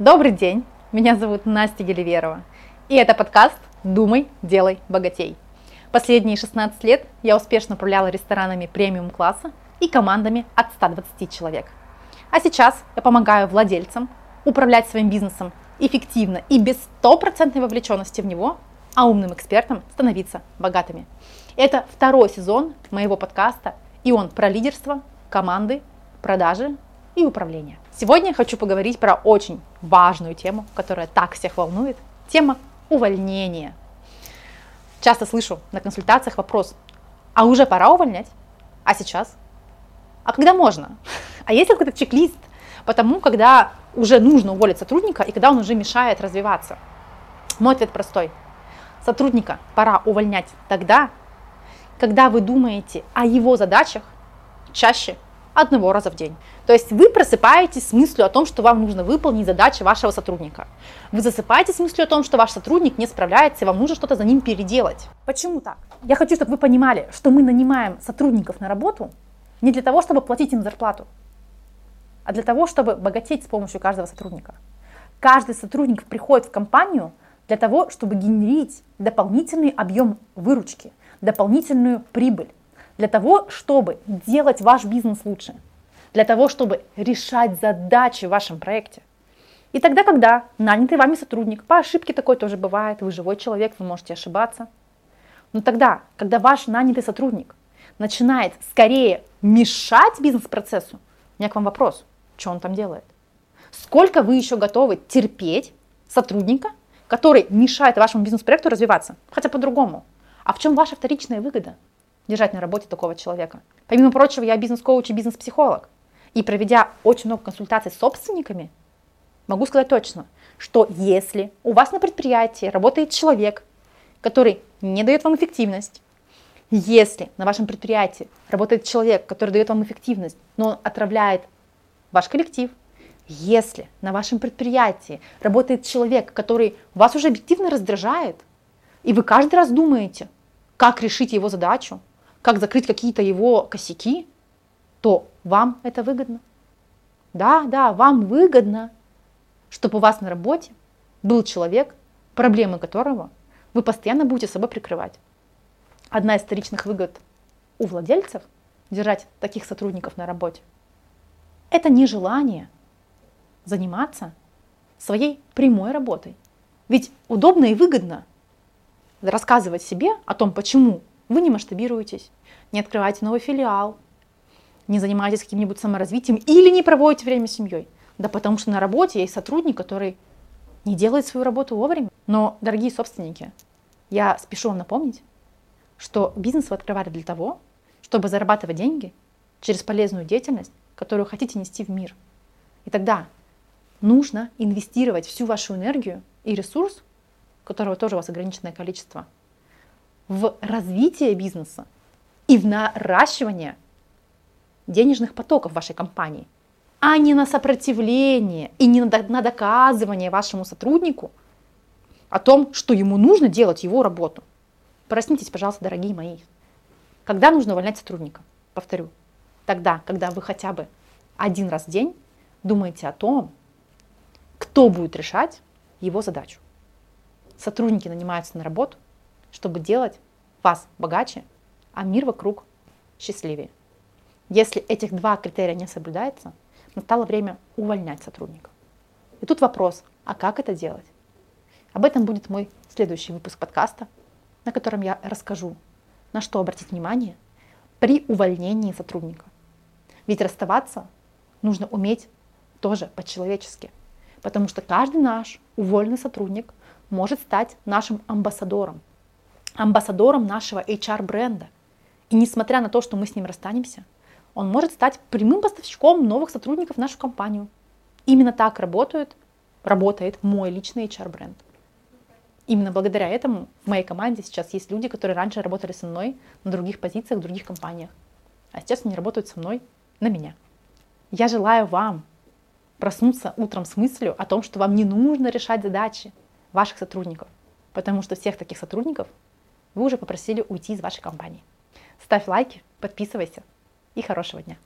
Добрый день, меня зовут Настя Геливерова, и это подкаст «Думай, делай, богатей». Последние 16 лет я успешно управляла ресторанами премиум-класса и командами от 120 человек. А сейчас я помогаю владельцам управлять своим бизнесом эффективно и без стопроцентной вовлеченности в него, а умным экспертам становиться богатыми. Это второй сезон моего подкаста, и он про лидерство, команды, продажи и управление. Сегодня я хочу поговорить про очень важную тему, которая так всех волнует. Тема увольнения. Часто слышу на консультациях вопрос, а уже пора увольнять? А сейчас? А когда можно? А есть ли какой-то чек-лист по тому, когда уже нужно уволить сотрудника и когда он уже мешает развиваться? Мой ответ простой. Сотрудника пора увольнять тогда, когда вы думаете о его задачах чаще одного раза в день. То есть вы просыпаетесь с мыслью о том, что вам нужно выполнить задачи вашего сотрудника. Вы засыпаетесь с мыслью о том, что ваш сотрудник не справляется, и вам нужно что-то за ним переделать. Почему так? Я хочу, чтобы вы понимали, что мы нанимаем сотрудников на работу не для того, чтобы платить им зарплату, а для того, чтобы богатеть с помощью каждого сотрудника. Каждый сотрудник приходит в компанию для того, чтобы генерить дополнительный объем выручки, дополнительную прибыль для того, чтобы делать ваш бизнес лучше, для того, чтобы решать задачи в вашем проекте. И тогда, когда нанятый вами сотрудник, по ошибке такой тоже бывает, вы живой человек, вы можете ошибаться, но тогда, когда ваш нанятый сотрудник начинает скорее мешать бизнес-процессу, у меня к вам вопрос, что он там делает? Сколько вы еще готовы терпеть сотрудника, который мешает вашему бизнес-проекту развиваться? Хотя по-другому. А в чем ваша вторичная выгода? Держать на работе такого человека. Помимо прочего, я бизнес-коуч и бизнес-психолог. И проведя очень много консультаций с собственниками, могу сказать точно, что если у вас на предприятии работает человек, который не дает вам эффективность, если на вашем предприятии работает человек, который дает вам эффективность, но он отравляет ваш коллектив, если на вашем предприятии работает человек, который вас уже объективно раздражает, и вы каждый раз думаете, как решить его задачу, как закрыть какие-то его косяки, то вам это выгодно. Да, да, вам выгодно, чтобы у вас на работе был человек, проблемы которого вы постоянно будете собой прикрывать. Одна из вторичных выгод у владельцев держать таких сотрудников на работе – это нежелание заниматься своей прямой работой. Ведь удобно и выгодно рассказывать себе о том, почему вы не масштабируетесь, не открываете новый филиал, не занимаетесь каким-нибудь саморазвитием или не проводите время с семьей. Да потому что на работе есть сотрудник, который не делает свою работу вовремя. Но, дорогие собственники, я спешу вам напомнить, что бизнес вы открывали для того, чтобы зарабатывать деньги через полезную деятельность, которую хотите нести в мир. И тогда нужно инвестировать всю вашу энергию и ресурс, которого тоже у вас ограниченное количество, в развитие бизнеса и в наращивание денежных потоков вашей компании, а не на сопротивление и не на доказывание вашему сотруднику о том, что ему нужно делать его работу. Проснитесь, пожалуйста, дорогие мои. Когда нужно увольнять сотрудника? Повторю. Тогда, когда вы хотя бы один раз в день думаете о том, кто будет решать его задачу. Сотрудники нанимаются на работу чтобы делать вас богаче, а мир вокруг счастливее. Если этих два критерия не соблюдается, настало время увольнять сотрудников. И тут вопрос, а как это делать? Об этом будет мой следующий выпуск подкаста, на котором я расскажу, на что обратить внимание при увольнении сотрудника. Ведь расставаться нужно уметь тоже по-человечески, потому что каждый наш уволенный сотрудник может стать нашим амбассадором, амбассадором нашего HR-бренда. И несмотря на то, что мы с ним расстанемся, он может стать прямым поставщиком новых сотрудников в нашу компанию. Именно так работает, работает мой личный HR-бренд. Именно благодаря этому в моей команде сейчас есть люди, которые раньше работали со мной на других позициях, в других компаниях. А сейчас они работают со мной на меня. Я желаю вам проснуться утром с мыслью о том, что вам не нужно решать задачи ваших сотрудников, потому что всех таких сотрудников вы уже попросили уйти из вашей компании. Ставь лайки, подписывайся и хорошего дня.